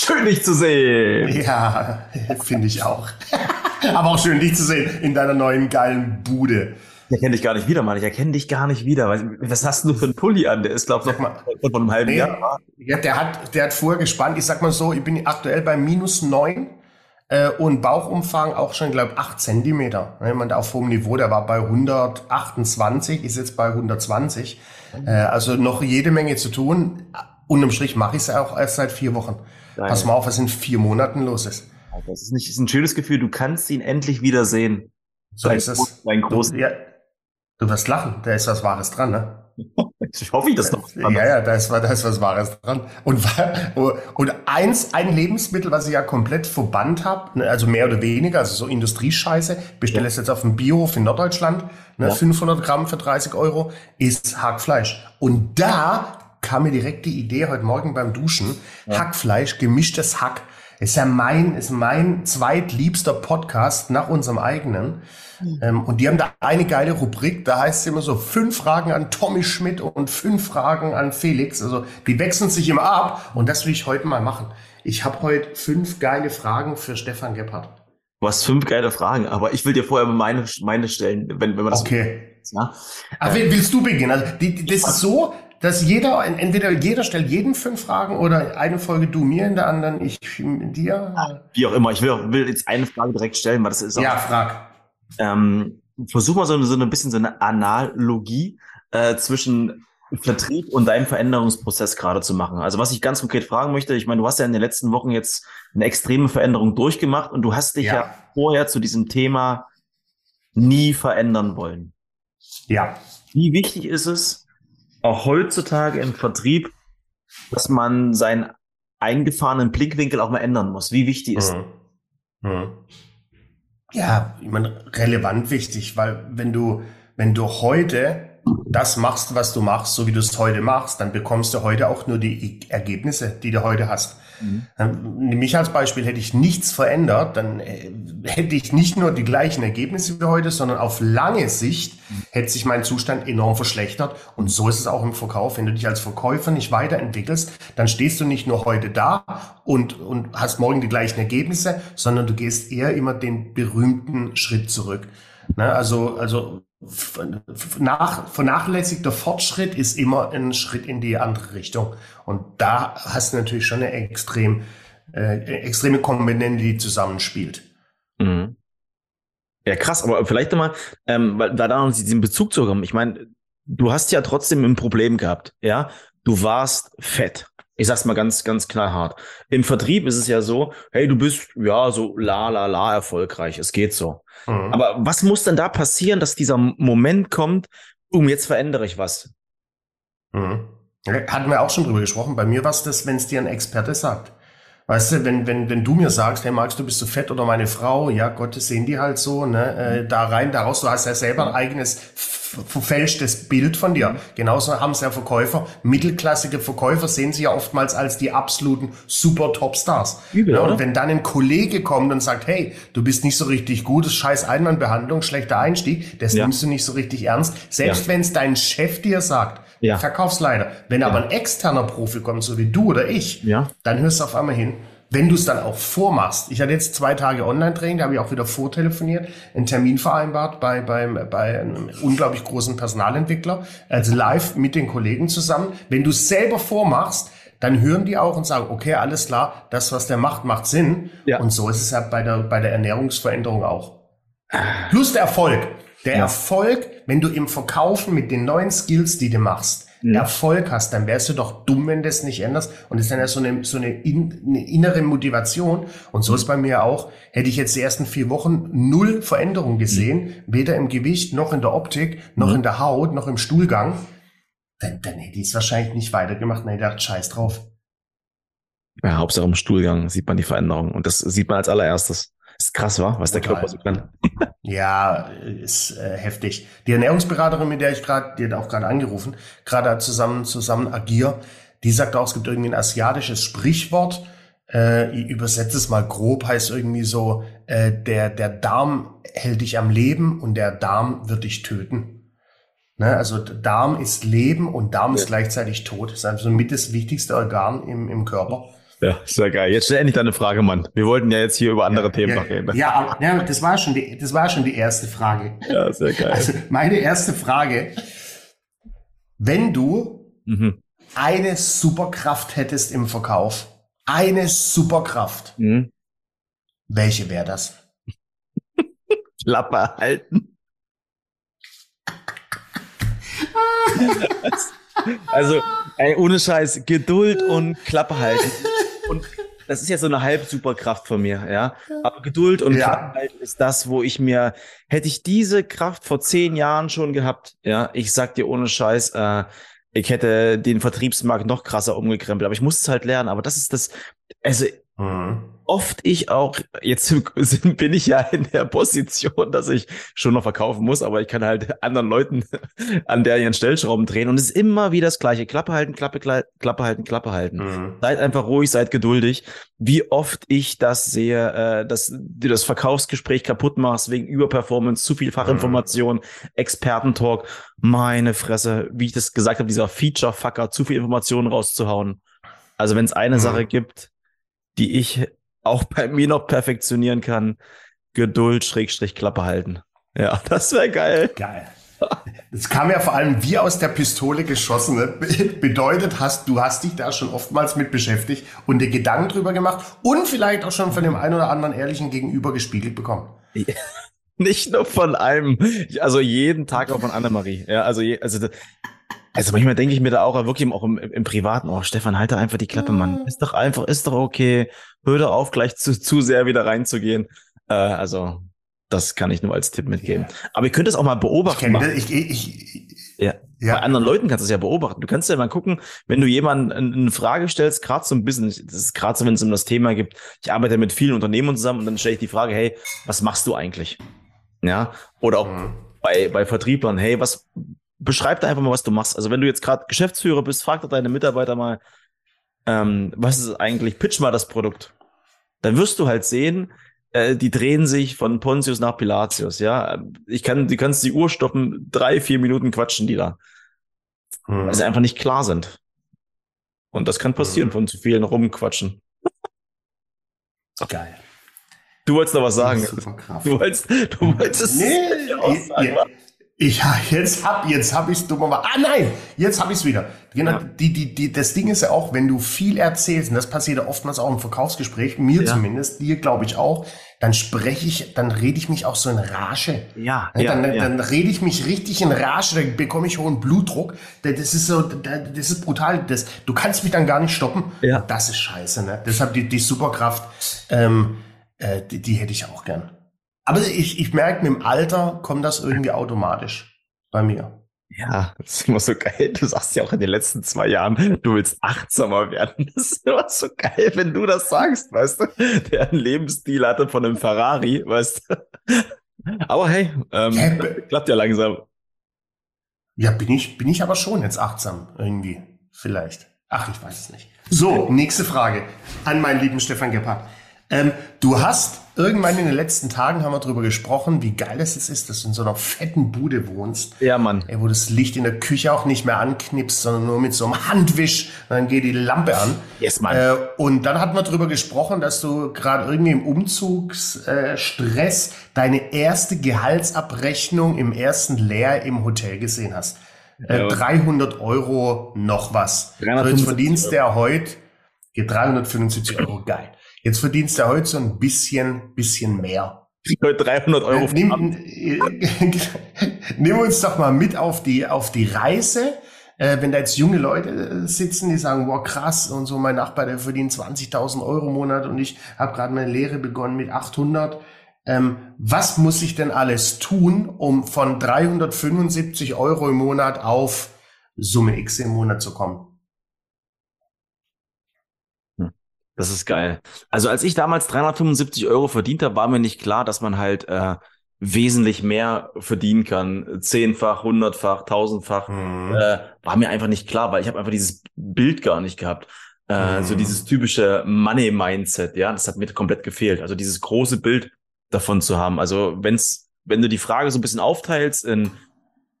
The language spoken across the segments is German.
Schön, dich zu sehen. Ja, finde ich auch. Aber auch schön, dich zu sehen in deiner neuen geilen Bude. Ich erkenne dich gar nicht wieder, Mann. Ich erkenne dich gar nicht wieder. Was hast du für einen Pulli an? Der ist, glaube ich, noch mal von einem halben nee, Jahr. Ja, der hat, der hat vorher gespannt. Ich sag mal so, ich bin aktuell bei minus neun äh, und Bauchumfang auch schon, glaube ich, acht Zentimeter. Jemand auf hohem Niveau, der war bei 128, ist jetzt bei 120. Äh, also noch jede Menge zu tun. Unterm Strich mache ich es auch erst seit vier Wochen. Nein. Pass mal auf, was in vier Monaten los ist. Das ist nicht, ist ein schönes Gefühl. Du kannst ihn endlich wieder sehen. So ist es. Dein großen. Du, ja, du wirst lachen. Da ist was Wahres dran, ne? Ich hoffe, ich das noch. Ja, ja, da ist, da ist was Wahres dran. Und, und eins, ein Lebensmittel, was ich ja komplett verbannt habe, ne, also mehr oder weniger, also so Industriescheiße, bestelle es jetzt auf dem Biohof in Norddeutschland, ne, ja. 500 Gramm für 30 Euro, ist Hackfleisch. Und da kam mir direkt die Idee heute Morgen beim Duschen, ja. Hackfleisch, gemischtes Hack. Ist ja mein, ist mein zweitliebster Podcast nach unserem eigenen. Mhm. Ähm, und die haben da eine geile Rubrik, da heißt es immer so fünf Fragen an Tommy Schmidt und fünf Fragen an Felix. Also die wechseln sich immer ab und das will ich heute mal machen. Ich habe heute fünf geile Fragen für Stefan Gebhardt. Du hast fünf geile Fragen, aber ich will dir vorher meine, meine stellen, wenn, wenn man das. Okay. Ja. Äh, willst du beginnen? Also die, die, das ist so, dass jeder, entweder jeder stellt jeden fünf Fragen oder eine Folge du mir, in der anderen ich dir. Wie auch immer. Ich will, will jetzt eine Frage direkt stellen, weil das ist auch. Ja, frag. Ähm, versuch mal so, so ein bisschen so eine Analogie äh, zwischen Vertrieb und deinem Veränderungsprozess gerade zu machen. Also was ich ganz konkret fragen möchte, ich meine, du hast ja in den letzten Wochen jetzt eine extreme Veränderung durchgemacht und du hast dich ja, ja vorher zu diesem Thema nie verändern wollen. Ja. Wie wichtig ist es, auch heutzutage im Vertrieb, dass man seinen eingefahrenen Blickwinkel auch mal ändern muss. Wie wichtig ist mhm. Mhm. Ja, ich meine, relevant wichtig, weil wenn du, wenn du heute das machst, was du machst, so wie du es heute machst, dann bekommst du heute auch nur die Ergebnisse, die du heute hast. Mhm. Nimm mich als Beispiel, hätte ich nichts verändert, dann äh, hätte ich nicht nur die gleichen Ergebnisse wie heute, sondern auf lange Sicht hätte sich mein Zustand enorm verschlechtert. Und so ist es auch im Verkauf. Wenn du dich als Verkäufer nicht weiterentwickelst, dann stehst du nicht nur heute da und, und hast morgen die gleichen Ergebnisse, sondern du gehst eher immer den berühmten Schritt zurück. Ne, also, also nach, vernachlässigter Fortschritt ist immer ein Schritt in die andere Richtung. Und da hast du natürlich schon eine extrem, äh, extreme Komponente, die zusammenspielt. Mhm. Ja, krass, aber vielleicht nochmal, ähm, weil da noch diesen Bezug zu haben. Ich meine, du hast ja trotzdem ein Problem gehabt, ja. Du warst fett. Ich sag's mal ganz, ganz knallhart. Im Vertrieb ist es ja so, hey, du bist ja so la la la erfolgreich. Es geht so. Mhm. Aber was muss denn da passieren, dass dieser Moment kommt, um jetzt verändere ich was? Mhm. Hatten wir auch schon drüber gesprochen. Bei mir war es das, wenn es dir ein Experte sagt. Weißt du, wenn, wenn, wenn du mir sagst, hey Max, du bist so fett oder meine Frau, ja Gott, das sehen die halt so, ne, äh, da rein, daraus, du hast ja selber ein eigenes verfälschtes Bild von dir. Genauso haben es ja Verkäufer, mittelklassige Verkäufer sehen sie ja oftmals als die absoluten super Topstars. Übel, ja, und wenn dann ein Kollege kommt und sagt, hey, du bist nicht so richtig gut, das scheiß Einwandbehandlung, schlechter Einstieg, das ja. nimmst du nicht so richtig ernst. Selbst ja. wenn es dein Chef dir sagt, ja. Verkaufsleiter. Wenn aber ein externer Profi kommt, so wie du oder ich, ja. dann hörst du auf einmal hin. Wenn du es dann auch vormachst. Ich hatte jetzt zwei Tage Online-Training, da habe ich auch wieder vortelefoniert, einen Termin vereinbart bei, beim, bei einem unglaublich großen Personalentwickler, also live mit den Kollegen zusammen. Wenn du es selber vormachst, dann hören die auch und sagen, okay, alles klar, das, was der macht, macht Sinn. Ja. Und so ist es ja bei der, bei der Ernährungsveränderung auch. Plus der Erfolg. Der ja. Erfolg, wenn du im Verkaufen mit den neuen Skills, die du machst, mhm. Erfolg hast, dann wärst du doch dumm, wenn du es nicht änderst. Und das ist dann ja so eine, so eine, in, eine innere Motivation. Und so mhm. ist bei mir auch, hätte ich jetzt die ersten vier Wochen null Veränderung gesehen, mhm. weder im Gewicht, noch in der Optik, noch mhm. in der Haut, noch im Stuhlgang, dann, dann hätte ich es wahrscheinlich nicht weitergemacht. Dann hätte ich gedacht, scheiß drauf. Ja, Hauptsache im Stuhlgang sieht man die Veränderung. Und das sieht man als allererstes. Ist krass, war, was der Körper so kann. Ja, ist äh, heftig. Die Ernährungsberaterin, mit der ich gerade, die hat auch gerade angerufen, gerade zusammen zusammen agier, die sagt auch, es gibt irgendwie ein asiatisches Sprichwort. Äh, ich übersetze es mal grob, heißt irgendwie so, äh, der der Darm hält dich am Leben und der Darm wird dich töten. Ne? Also Darm ist Leben und Darm ja. ist gleichzeitig tot. Das ist also mit das wichtigste Organ im, im Körper. Ja, sehr geil. Jetzt stell endlich deine Frage, Mann. Wir wollten ja jetzt hier über andere ja, Themen ja, noch reden. Ja, aber ja, das war schon die, das war schon die erste Frage. Ja, sehr geil. Also meine erste Frage: Wenn du mhm. eine Superkraft hättest im Verkauf, eine Superkraft, mhm. welche wäre das? Klappe halten. also, ey, ohne Scheiß, Geduld und Klappe halten. Und das ist ja so eine Halb-Superkraft von mir, ja. Aber Geduld und ja. Halten ist das, wo ich mir, hätte ich diese Kraft vor zehn Jahren schon gehabt, ja, ich sag dir ohne Scheiß, äh, ich hätte den Vertriebsmarkt noch krasser umgekrempelt, aber ich muss es halt lernen. Aber das ist das, also mhm oft ich auch, jetzt bin ich ja in der Position, dass ich schon noch verkaufen muss, aber ich kann halt anderen Leuten an der ihren Stellschrauben drehen und es ist immer wieder das gleiche. Klappe halten, Klappe, Klappe halten, Klappe halten. Mhm. Seid einfach ruhig, seid geduldig. Wie oft ich das sehe, äh, dass du das Verkaufsgespräch kaputt machst wegen Überperformance, zu viel Fachinformation, mhm. Expertentalk. Meine Fresse, wie ich das gesagt habe, dieser Feature-Fucker, zu viel Informationen rauszuhauen. Also wenn es eine mhm. Sache gibt, die ich auch bei mir noch perfektionieren kann. Geduld, Schrägstrich, Klappe halten. Ja, das wäre geil. Geil. Das kam ja vor allem wie aus der Pistole geschossen. Ne? Bedeutet, hast, du hast dich da schon oftmals mit beschäftigt und dir Gedanken drüber gemacht und vielleicht auch schon von dem einen oder anderen ehrlichen Gegenüber gespiegelt bekommen. Nicht nur von einem, also jeden Tag auch von Annemarie. Ja, also, je, also also manchmal denke ich mir da auch wirklich auch im, im Privaten, oh Stefan, halte einfach die Klappe, Mann. Ist doch einfach, ist doch okay. Hör doch auf, gleich zu, zu sehr wieder reinzugehen. Äh, also das kann ich nur als Tipp mitgeben. Ja. Aber ihr könnt es auch mal beobachten. Ich, ich, ich, ja. ja. Bei anderen Leuten kannst du es ja beobachten. Du kannst ja mal gucken, wenn du jemanden eine Frage stellst, gerade so ein bisschen, das ist gerade so, wenn es um das Thema gibt, ich arbeite mit vielen Unternehmen zusammen und dann stelle ich die Frage, hey, was machst du eigentlich? Ja. Oder auch mhm. bei, bei Vertrieblern, hey, was, beschreib da einfach mal, was du machst. Also wenn du jetzt gerade Geschäftsführer bist, frag doch deine Mitarbeiter mal, ähm, was ist eigentlich, pitch mal das Produkt. Dann wirst du halt sehen, äh, die drehen sich von Pontius nach Pilatius, ja. Ich kann, du kannst die Uhr stoppen, drei, vier Minuten quatschen die da. Hm. Weil sie einfach nicht klar sind. Und das kann passieren hm. von zu vielen rumquatschen. Geil. Du wolltest noch was sagen. Du wolltest, du wolltest nee, ja, ich, jetzt hab, jetzt hab ich's dummerweise. Ah nein, jetzt hab ich's wieder. Genau, ja. die, die, die, das Ding ist ja auch, wenn du viel erzählst, und das passiert ja oftmals auch im Verkaufsgespräch, mir ja. zumindest, dir glaube ich auch, dann spreche ich, dann rede ich mich auch so in Rage. Ja. ja dann, ja. dann rede ich mich richtig in Rage, dann bekomme ich hohen Blutdruck. Das ist so, das ist brutal. Das, du kannst mich dann gar nicht stoppen. Ja. Das ist scheiße, ne? Deshalb die, die Superkraft, ähm, äh, die, die hätte ich auch gern. Aber ich, ich merke, mit dem Alter kommt das irgendwie automatisch bei mir. Ja, das ist immer so geil. Du sagst ja auch in den letzten zwei Jahren, du willst achtsamer werden. Das ist immer so geil, wenn du das sagst, weißt du? Der einen Lebensstil hatte von einem Ferrari, weißt du? Aber hey, ähm, ja, klappt ja langsam. Ja, bin ich, bin ich aber schon jetzt achtsam irgendwie. Vielleicht. Ach, ich weiß es nicht. So, nächste Frage an meinen lieben Stefan Gebhardt. Ähm, du hast irgendwann in den letzten Tagen haben wir darüber gesprochen, wie geil es ist, dass du in so einer fetten Bude wohnst. Ja, Mann. Ey, wo das Licht in der Küche auch nicht mehr anknipst, sondern nur mit so einem Handwisch, dann geht die Lampe an. Yes, Mann. Äh, und dann hatten wir darüber gesprochen, dass du gerade irgendwie im Umzugsstress äh, deine erste Gehaltsabrechnung im ersten Lehr im Hotel gesehen hast. Äh, ja. 300 Euro noch was. Jetzt verdienst der heute 375 Euro. Geil. Jetzt verdienst du heute so ein bisschen, bisschen mehr. Heute 300 Euro. Nimm, nimm uns doch mal mit auf die, auf die Reise. Äh, wenn da jetzt junge Leute äh, sitzen, die sagen, wow, krass, und so mein Nachbar, der verdient 20.000 Euro im Monat und ich habe gerade meine Lehre begonnen mit 800. Ähm, was muss ich denn alles tun, um von 375 Euro im Monat auf Summe X im Monat zu kommen? Das ist geil. Also als ich damals 375 Euro verdient habe, war mir nicht klar, dass man halt äh, wesentlich mehr verdienen kann. Zehnfach, hundertfach, tausendfach. Mhm. Äh, war mir einfach nicht klar, weil ich habe einfach dieses Bild gar nicht gehabt. Äh, mhm. So dieses typische Money-Mindset, ja, das hat mir komplett gefehlt. Also dieses große Bild davon zu haben. Also wenn's, wenn du die Frage so ein bisschen aufteilst in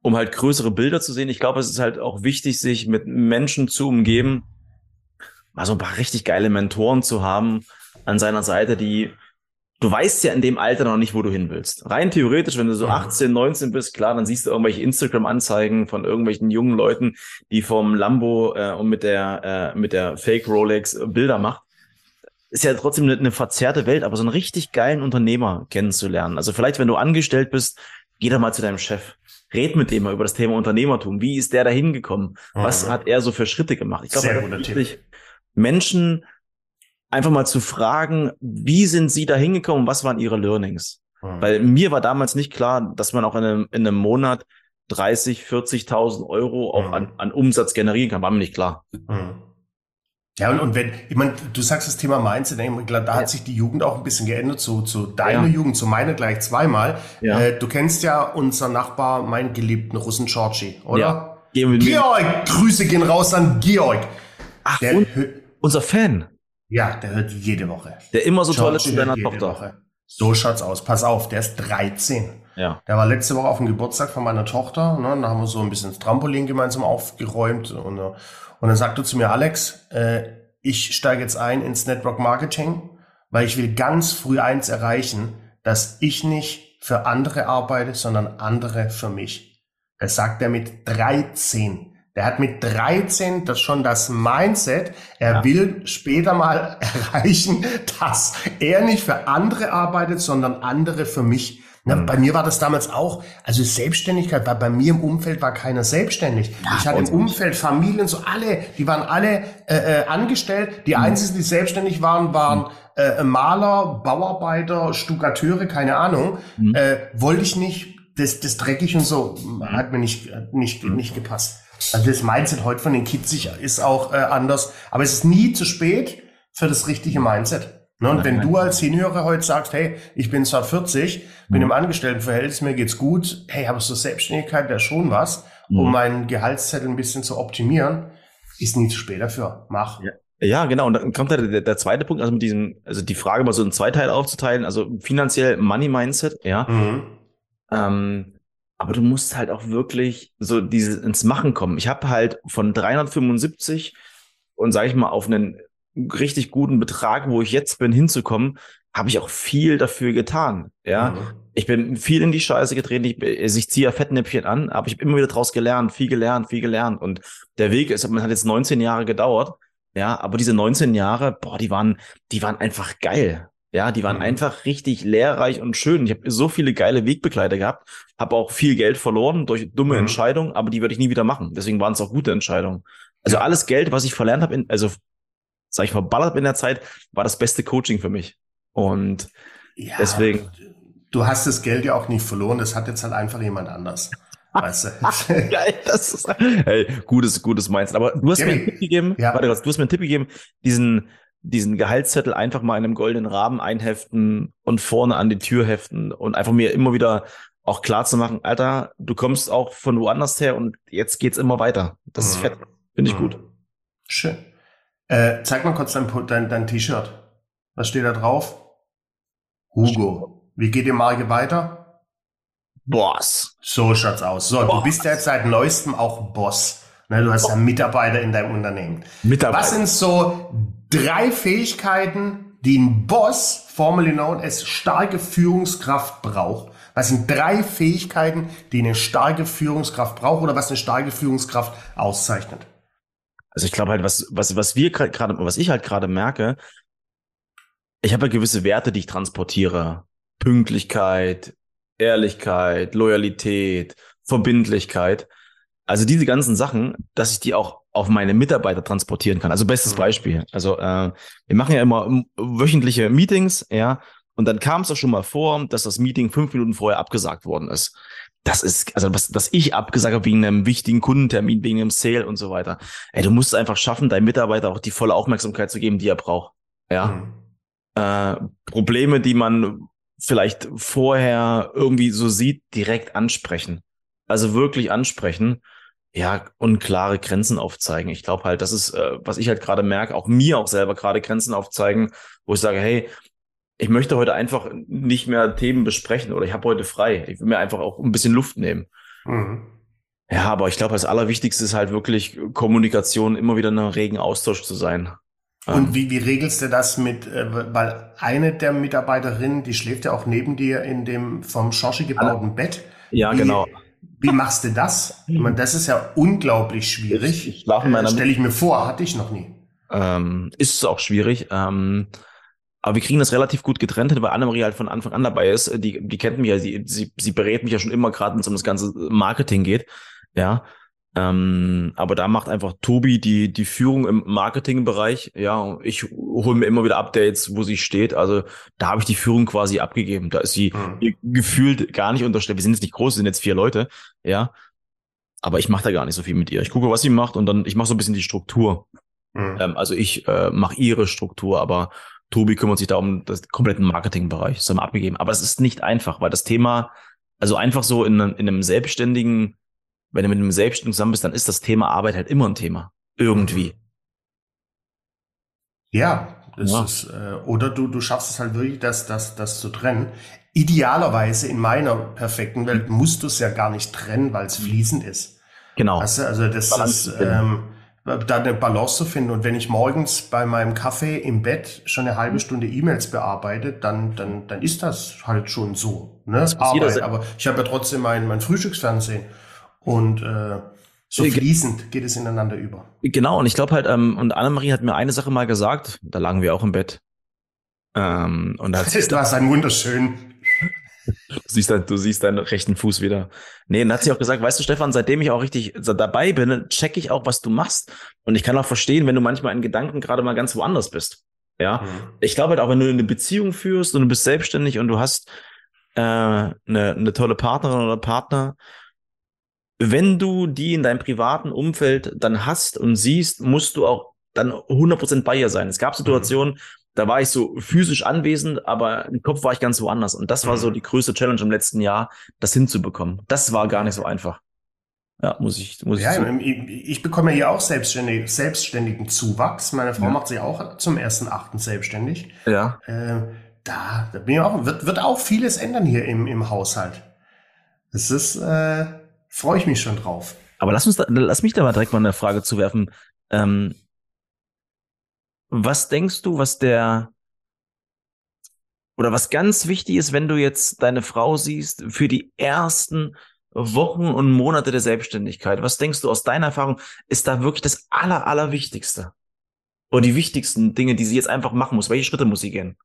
um halt größere Bilder zu sehen. Ich glaube, es ist halt auch wichtig, sich mit Menschen zu umgeben, mal so ein paar richtig geile Mentoren zu haben an seiner Seite, die du weißt ja in dem Alter noch nicht, wo du hin willst. Rein theoretisch, wenn du so 18, 19 bist, klar, dann siehst du irgendwelche Instagram-Anzeigen von irgendwelchen jungen Leuten, die vom Lambo äh, und mit der äh, mit der Fake Rolex Bilder macht. Ist ja trotzdem eine, eine verzerrte Welt, aber so einen richtig geilen Unternehmer kennenzulernen. Also vielleicht, wenn du angestellt bist, geh doch mal zu deinem Chef. Red mit dem mal über das Thema Unternehmertum. Wie ist der da hingekommen? Was mhm. hat er so für Schritte gemacht? Ich glaube, Menschen einfach mal zu fragen, wie sind sie da hingekommen, was waren ihre Learnings? Mhm. Weil mir war damals nicht klar, dass man auch in einem, in einem Monat 30, 40.000 Euro auch mhm. an, an Umsatz generieren kann, war mir nicht klar. Mhm. Ja, und, und wenn, ich meine, du sagst das Thema Mindset, ich glaube, da hat sich die Jugend auch ein bisschen geändert, zu, zu deiner ja. Jugend, zu meiner gleich zweimal. Ja. Äh, du kennst ja unser Nachbar, meinen geliebten Russen Georgi, oder? Ja. Georg, Grüße gehen raus an Georg. Ach, der, unser Fan. Ja, der hört jede Woche. Der immer so toll ist mit deiner Tochter. Woche. So schaut's aus. Pass auf, der ist 13. Ja. Der war letzte Woche auf dem Geburtstag von meiner Tochter. Ne? Da haben wir so ein bisschen das Trampolin gemeinsam aufgeräumt. Und, und dann sagte zu mir, Alex, äh, ich steige jetzt ein ins Network Marketing, weil ich will ganz früh eins erreichen, dass ich nicht für andere arbeite, sondern andere für mich. Das sagt er mit 13. Der hat mit 13 das schon das Mindset, er ja. will später mal erreichen, dass er nicht für andere arbeitet, sondern andere für mich. Na, mhm. Bei mir war das damals auch, also Selbstständigkeit, weil bei mir im Umfeld war keiner selbstständig. Ja, ich hatte im Umfeld Familien, so alle, die waren alle äh, äh, angestellt. Die mhm. einzigen, die selbstständig waren, waren mhm. äh, Maler, Bauarbeiter, Stuckateure, keine Ahnung. Mhm. Äh, wollte ich nicht, das, das dreckig und so, hat mir nicht, nicht, mhm. nicht gepasst. Also das Mindset heute von den Kids ist auch äh, anders. Aber es ist nie zu spät für das richtige Mindset. Ne? Und wenn du als Seniorer heute sagst, hey, ich bin zwar 40, bin im Angestelltenverhältnis, mir geht's gut, hey, aber so Selbstständigkeit wäre schon was, um mhm. meinen Gehaltszettel ein bisschen zu optimieren, ist nie zu spät dafür. Mach. Ja. Ja, genau. Und dann kommt der, der, der zweite Punkt, also mit diesem, also die Frage mal so in zwei Teile aufzuteilen, also finanziell Money Mindset, ja. Mhm. Ähm, aber du musst halt auch wirklich so dieses ins Machen kommen. Ich habe halt von 375 und sage ich mal auf einen richtig guten Betrag, wo ich jetzt bin, hinzukommen, habe ich auch viel dafür getan. Ja, mhm. ich bin viel in die Scheiße getreten. Ich, also ich ziehe ja Fettnäpfchen an, aber ich habe immer wieder draus gelernt, viel gelernt, viel gelernt. Und der Weg ist, man hat jetzt 19 Jahre gedauert. Ja, aber diese 19 Jahre, boah, die waren, die waren einfach geil. Ja, die waren mhm. einfach richtig lehrreich und schön. Ich habe so viele geile Wegbegleiter gehabt, habe auch viel Geld verloren durch dumme mhm. Entscheidungen, aber die würde ich nie wieder machen. Deswegen waren es auch gute Entscheidungen. Also ja. alles Geld, was ich verlernt habe, also sag ich verballert in der Zeit, war das beste Coaching für mich. Und ja, deswegen. Du hast das Geld ja auch nicht verloren, das hat jetzt halt einfach jemand anders. Weißt du? Geil, das ist, hey, gutes, gutes Mindset. Aber du hast Jimmy. mir einen Tipp gegeben, ja. warte, du hast mir einen Tipp gegeben, diesen, diesen Gehaltszettel einfach mal in einem goldenen Rahmen einheften und vorne an die Tür heften und einfach mir immer wieder auch klar zu machen, Alter, du kommst auch von woanders her und jetzt geht's immer weiter. Das mhm. ist fett. Finde ich mhm. gut. Schön. Äh, zeig mal kurz dein, dein, dein T-Shirt. Was steht da drauf? Hugo. Wie geht die Marke weiter? Boss. So schaut's aus. So, Boss. du bist ja jetzt seit neuestem auch Boss. Ne, du hast ja Mitarbeiter in deinem Unternehmen. Mitarbeiter. Was sind so drei Fähigkeiten, die ein Boss, formerly known as starke Führungskraft braucht? Was sind drei Fähigkeiten, die eine starke Führungskraft braucht oder was eine starke Führungskraft auszeichnet? Also ich glaube halt, was, was, was wir gerade, was ich halt gerade merke, ich habe ja gewisse Werte, die ich transportiere. Pünktlichkeit, Ehrlichkeit, Loyalität, Verbindlichkeit. Also diese ganzen Sachen, dass ich die auch auf meine Mitarbeiter transportieren kann. Also bestes mhm. Beispiel. Also äh, wir machen ja immer wöchentliche Meetings, ja, und dann kam es auch schon mal vor, dass das Meeting fünf Minuten vorher abgesagt worden ist das ist, also was, dass ich abgesagt habe wegen einem wichtigen Kundentermin, wegen einem Sale und so weiter. Ey, du musst es einfach schaffen, deinem Mitarbeiter auch die volle Aufmerksamkeit zu geben, die er braucht. Ja. Mhm. Äh, Probleme, die man vielleicht vorher irgendwie so sieht, direkt ansprechen. Also wirklich ansprechen. Ja, und klare Grenzen aufzeigen. Ich glaube halt, das ist, äh, was ich halt gerade merke, auch mir auch selber gerade Grenzen aufzeigen, wo ich sage, hey, ich möchte heute einfach nicht mehr Themen besprechen oder ich habe heute frei. Ich will mir einfach auch ein bisschen Luft nehmen. Mhm. Ja, aber ich glaube, das Allerwichtigste ist halt wirklich Kommunikation, immer wieder in einem regen Austausch zu sein. Und wie, wie regelst du das mit, äh, weil eine der Mitarbeiterinnen, die schläft ja auch neben dir in dem vom Schorschi gebauten Bett. Ja, wie, genau. Wie machst du das? Ich meine, das ist ja unglaublich schwierig. Ich, ich in meiner äh, Stelle ich mir vor, hatte ich noch nie. Ähm, ist es auch schwierig. Ähm, aber wir kriegen das relativ gut getrennt hin, weil Annemarie halt von Anfang an dabei ist. Die, die kennt mich ja, sie, sie, sie berät mich ja schon immer gerade, wenn es um das ganze Marketing geht. Ja. Ähm, aber da macht einfach Tobi die, die Führung im Marketingbereich. Ja, ich hole mir immer wieder Updates, wo sie steht. Also da habe ich die Führung quasi abgegeben. Da ist sie Mhm. gefühlt gar nicht unterstellt. Wir sind jetzt nicht groß, wir sind jetzt vier Leute. Ja. Aber ich mache da gar nicht so viel mit ihr. Ich gucke, was sie macht und dann, ich mache so ein bisschen die Struktur. Mhm. Ähm, also ich äh, mache ihre Struktur, aber Tobi kümmert sich da um das kompletten Marketingbereich. Das haben wir abgegeben. Aber es ist nicht einfach, weil das Thema, also einfach so in, in einem selbstständigen, wenn du mit einem Selbstständigen zusammen bist, dann ist das Thema Arbeit halt immer ein Thema. Irgendwie. Ja, das Ja. ist, äh, oder du, du schaffst es halt wirklich, das, das, das zu trennen. Idealerweise in meiner perfekten Welt musst du es ja gar nicht trennen, weil es fließend ist. Genau. Weißt du, also das Balance ist, ähm, da eine Balance zu finden. Und wenn ich morgens bei meinem Kaffee im Bett schon eine halbe Stunde E-Mails bearbeite, dann, dann, dann ist das halt schon so. Ne? Arbeit. se- Aber ich habe ja trotzdem mein, mein Frühstücksfernsehen. Und äh, so ge- fließend geht es ineinander über. Genau, und ich glaube halt, ähm, und Annemarie hat mir eine Sache mal gesagt, da lagen wir auch im Bett. Ähm, und da Du hast einen wunderschönen. du siehst, dein, du siehst deinen rechten Fuß wieder. Nee, und dann hat sie auch gesagt, weißt du, Stefan, seitdem ich auch richtig dabei bin, check ich auch, was du machst. Und ich kann auch verstehen, wenn du manchmal in Gedanken gerade mal ganz woanders bist. Ja. Ich glaube halt auch, wenn du eine Beziehung führst und du bist selbstständig und du hast äh, eine, eine tolle Partnerin oder Partner, wenn du die in deinem privaten Umfeld dann hast und siehst, musst du auch dann 100% bei ihr sein. Es gab Situationen, da war ich so physisch anwesend, aber im Kopf war ich ganz woanders. Und das war so Mhm. die größte Challenge im letzten Jahr, das hinzubekommen. Das war gar nicht so einfach. Ja, muss ich, muss Ja, ich ich, bekomme ja hier auch selbstständig, selbstständigen Zuwachs. Meine Frau Ja. macht sich auch zum ersten Achten selbstständig. Ja. Äh, da, da bin ich auch, wird, wird auch vieles ändern hier im, im Haushalt. Das ist, äh, freue ich mich schon drauf. Aber lass uns da, lass mich da mal direkt mal eine Frage zuwerfen. Ähm, was denkst du, was der oder was ganz wichtig ist, wenn du jetzt deine Frau siehst für die ersten Wochen und Monate der Selbstständigkeit? Was denkst du aus deiner Erfahrung ist da wirklich das aller, allerwichtigste? Oder die wichtigsten Dinge, die sie jetzt einfach machen muss? Welche Schritte muss sie gehen?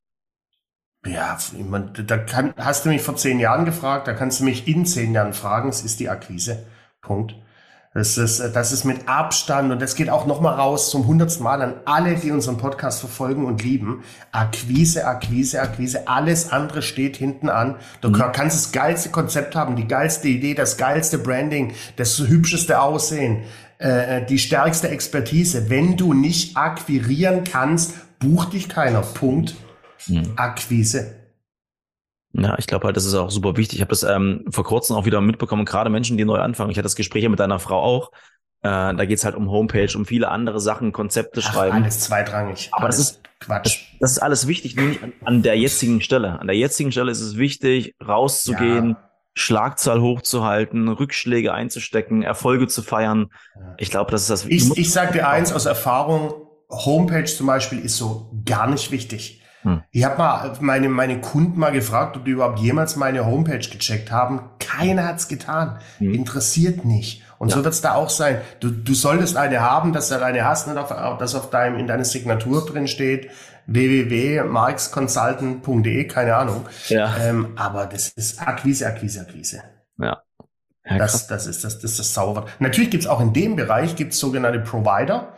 Ja, mein, da kann, hast du mich vor zehn Jahren gefragt, da kannst du mich in zehn Jahren fragen, es ist die Akquise. Punkt. Das ist, das ist mit Abstand und das geht auch nochmal raus zum hundertsten Mal an alle, die unseren Podcast verfolgen und lieben. Akquise, Akquise, Akquise, alles andere steht hinten an. Du Mhm. kannst das geilste Konzept haben, die geilste Idee, das geilste Branding, das hübscheste Aussehen, äh, die stärkste Expertise. Wenn du nicht akquirieren kannst, bucht dich keiner. Punkt. Hm. Akquise. Ja, ich glaube halt, das ist auch super wichtig. Ich habe das ähm, vor kurzem auch wieder mitbekommen, gerade Menschen, die neu anfangen. Ich hatte das Gespräch ja mit deiner Frau auch. Äh, da geht's halt um Homepage, um viele andere Sachen, Konzepte Ach, schreiben. alles zweitrangig. Aber das alles ist- Quatsch. Das ist alles wichtig, nur nicht an, an der jetzigen Stelle. An der jetzigen Stelle ist es wichtig, rauszugehen, Ja. Schlagzahl hochzuhalten, Rückschläge einzustecken, Erfolge zu feiern. Ich glaube, das ist das. Ich, ich sag dir eins aus Erfahrung, Homepage zum Beispiel ist so gar nicht wichtig. Hm. Ich habe mal meine, meine Kunden mal gefragt, ob die überhaupt jemals meine Homepage gecheckt haben. Keiner hat's getan. Hm. Interessiert nicht. Und so Ja. wird's da auch sein. Du, du solltest eine haben, dass du eine hast, nicht auf, dass auf deinem, in deiner Signatur drin steht, www.marksconsultant.de, keine Ahnung. ja, Ähm, aber das ist Akquise, Akquise, Akquise. ja. Das, das ist das, das ist das Zauberwort. Natürlich gibt's auch in dem Bereich gibt's sogenannte Provider.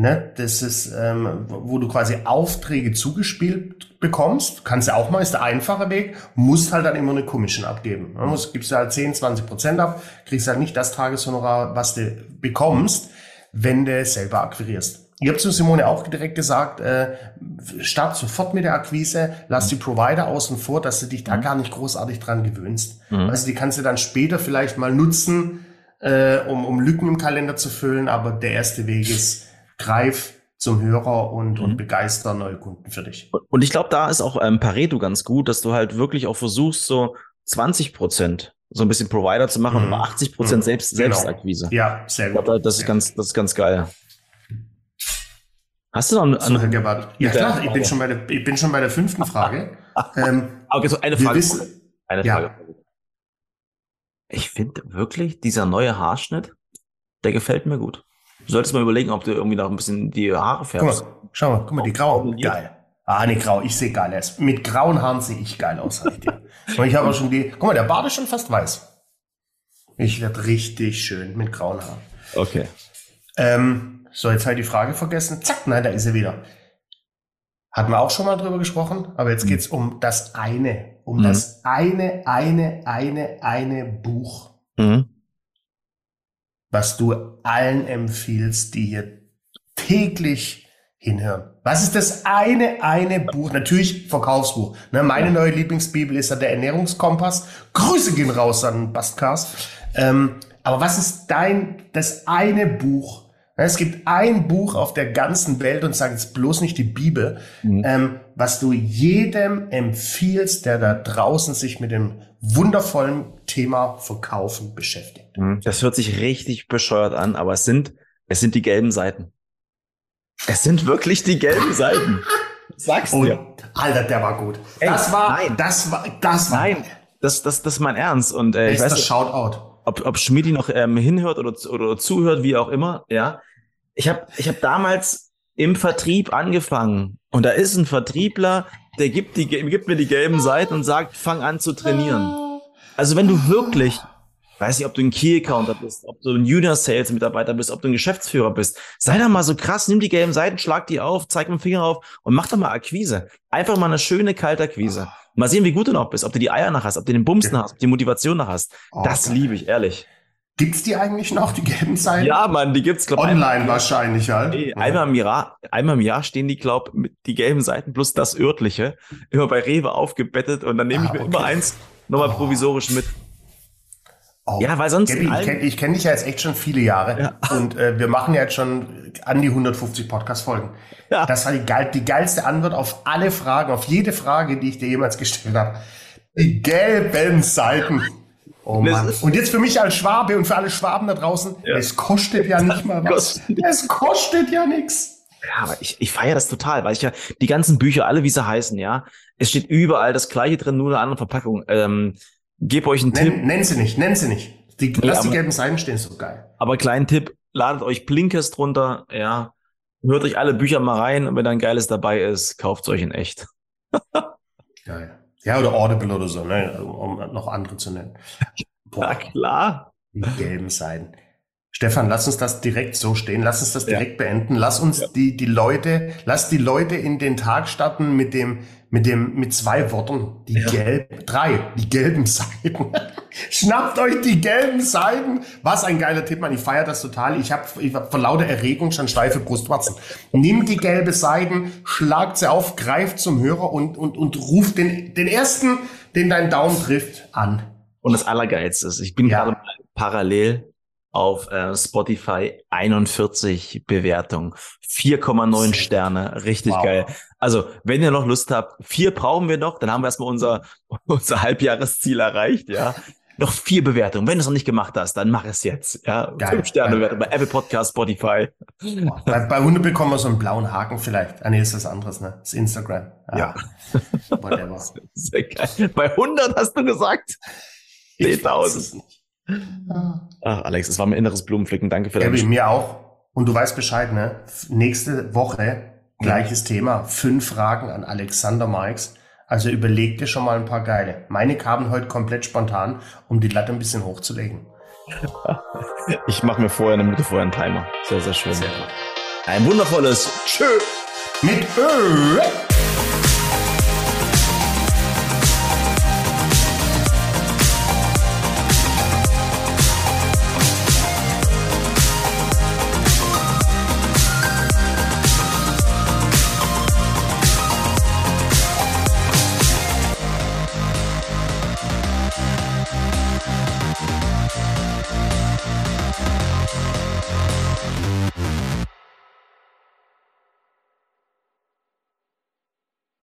Ne, das ist, ähm, wo du quasi Aufträge zugespielt bekommst. Kannst du auch mal, ist der einfache Weg, musst halt dann immer eine Commission abgeben. Du musst, gibst du halt 10, 20 Prozent ab, kriegst halt nicht das Tageshonorar, was du bekommst, wenn du selber akquirierst. Ich habe zu Simone auch direkt gesagt, äh, start sofort mit der Akquise, lass die Provider außen vor, dass du dich da gar nicht großartig dran gewöhnst. Mhm. Also die kannst du dann später vielleicht mal nutzen, äh, um, um Lücken im Kalender zu füllen, aber der erste Weg ist, greif zum Hörer und, Mhm. und begeister neue Kunden für dich. Und ich glaube, da ist auch ähm, Pareto ganz gut, dass du halt wirklich auch versuchst, so 20 Prozent so ein bisschen Provider zu machen, Mhm. aber 80 Prozent Mhm. selbst, Genau. Selbstakquise. Ja, sehr gut. glaube, das ist Ja. ganz, das ist ganz geil. Hast du noch eine, so, Herr Gebhardt. Ja klar, ich bin, schon bei der, ich bin schon bei der fünften Frage. ähm, okay, so eine Frage. Wissen, eine Frage. Ja. Ich finde wirklich, dieser neue Haarschnitt, der gefällt mir gut. Du solltest mal überlegen, ob du irgendwie noch ein bisschen die Haare färbst. Guck mal, schau mal, guck mal, die grauen. Geil. Ah, ne, grau. Ich sehe geil aus. Mit grauen Haaren sehe ich geil aus, sag ich dir. Ich habe auch schon die, guck mal, der Bart ist schon fast weiß. Ich werde richtig schön mit grauen Haaren. Okay. Ähm, so, jetzt habe ich die Frage vergessen. Zack, nein, da ist sie wieder. Hatten wir auch schon mal drüber gesprochen, aber jetzt mhm. geht's um das eine, um mhm. das eine, eine, eine, eine Buch, mhm. Was du allen empfiehlst, die hier täglich hinhören. Was ist das eine, eine Buch? Natürlich Verkaufsbuch. Ne, meine neue Lieblingsbibel ist ja der Ernährungskompass. Grüße gehen raus an Bastcast. Ähm, aber was ist dein, das eine Buch, es gibt ein Buch auf der ganzen Welt und sage jetzt bloß nicht die Bibel, mhm. ähm, was du jedem empfiehlst, der da draußen sich mit dem wundervollen Thema Verkaufen beschäftigt. Mhm. Das hört sich richtig bescheuert an, aber es sind, es sind die gelben Seiten. Es sind wirklich die gelben Seiten. Sag's und, dir. Alter, der war gut. Ey, das war, nein. das war, das war. Nein, das, das, das ist mein Ernst. Und äh, ich weiß, das Shoutout. Ob, ob Schmidi noch ähm, hinhört oder, oder zuhört, wie auch immer, ja ich habe ich hab damals im Vertrieb angefangen und da ist ein Vertriebler, der gibt, die, gibt mir die gelben Seiten und sagt, fang an zu trainieren. Also wenn du wirklich, weiß nicht, ob du ein Key-Accounter bist, ob du ein Junior-Sales-Mitarbeiter bist, ob du ein Geschäftsführer bist, sei doch mal so krass, nimm die gelben Seiten, schlag die auf, zeig mit dem Finger auf und mach doch mal Akquise. Einfach mal eine schöne Kaltakquise. Mal sehen, wie gut du noch bist, ob du die Eier nach hast, ob du den Bums nach hast, ob du die Motivation nach hast. Das liebe ich, ehrlich. Gibt's die eigentlich noch, die gelben Seiten? Ja, Mann, die gibt's, glaube Online einmal, wahrscheinlich halt. Nee, einmal, im Jahr, einmal im Jahr stehen die, glaub, mit die gelben Seiten plus das örtliche immer bei Rewe aufgebettet und dann nehme ich ah, mir okay. immer eins nochmal oh. provisorisch mit. Oh. Ja, weil sonst. Gabby, ich kenne kenn dich ja jetzt echt schon viele Jahre ja. und äh, wir machen ja jetzt schon an die 150 Podcast-Folgen. Ja. Das war die, geil, die geilste Antwort auf alle Fragen, auf jede Frage, die ich dir jemals gestellt habe. Die gelben Seiten. Oh Mann. Und jetzt für mich als Schwabe und für alle Schwaben da draußen, ja. es kostet ja nicht mal was. es kostet ja nichts. Ja, aber ich, ich feiere das total, weil ich ja die ganzen Bücher, alle wie sie heißen, ja, es steht überall das gleiche drin, nur eine andere Verpackung. Ähm, geb euch einen nenn, Tipp. Nenn sie nicht, nenn sie nicht. Die, nee, lass aber, die gelben Seiten stehen, so geil. Aber kleinen Tipp, ladet euch Blinkers drunter, ja. Hört euch alle Bücher mal rein und wenn da ein geiles dabei ist, kauft euch in echt. Geil. Ja, oder Audible oder so, ne? um noch andere zu nennen. Boah, Na klar. Die gelben Seiten. Stefan, lass uns das direkt so stehen. Lass uns das direkt ja. beenden. Lass uns ja. die, die Leute, lass die Leute in den Tag starten mit dem, mit dem, mit zwei Worten. Die ja. gelb, drei, die gelben Seiten. Schnappt euch die gelben Seiten. Was ein geiler Tipp, man. Ich feiere das total. Ich habe ich hab vor lauter Erregung schon steife Brustwarzen. Nimmt die gelbe Seiten, schlagt sie auf, greift zum Hörer und, und, und ruft den, den ersten, den dein Daumen trifft, an. Und das Allergeilste ist, ich bin ja. gerade parallel auf äh, Spotify 41 Bewertungen, 4,9 Sterne, richtig wow. geil. Also, wenn ihr noch Lust habt, vier brauchen wir noch, dann haben wir erstmal unser, unser Halbjahresziel erreicht, ja. Noch vier Bewertungen. Wenn du es noch nicht gemacht hast, dann mach es jetzt. Ja, Geil. fünf Sterne Bewertung bei Apple Podcast, Spotify. Bei, bei Hunde bekommen wir so einen blauen Haken vielleicht. Ah nee, ist was anderes, ne? Das ist Instagram. Ah, ja. Whatever. Sehr geil. Bei 100 hast du gesagt. 10.000. Ach, Alex, es war mein inneres Blumenpflücken. Danke für deine Gabby, mir auch. Und du weißt Bescheid, ne? Nächste Woche gleiches mhm. Thema. Fünf Fragen an Alexander Marx. Also überleg dir schon mal ein paar geile. Meine kamen heute komplett spontan, um die Latte ein bisschen hochzulegen. Ich mache mir vorher eine Minute vorher einen Timer. Sehr, sehr schön. Sehr gut. Ein wundervolles Tschö mit Ö.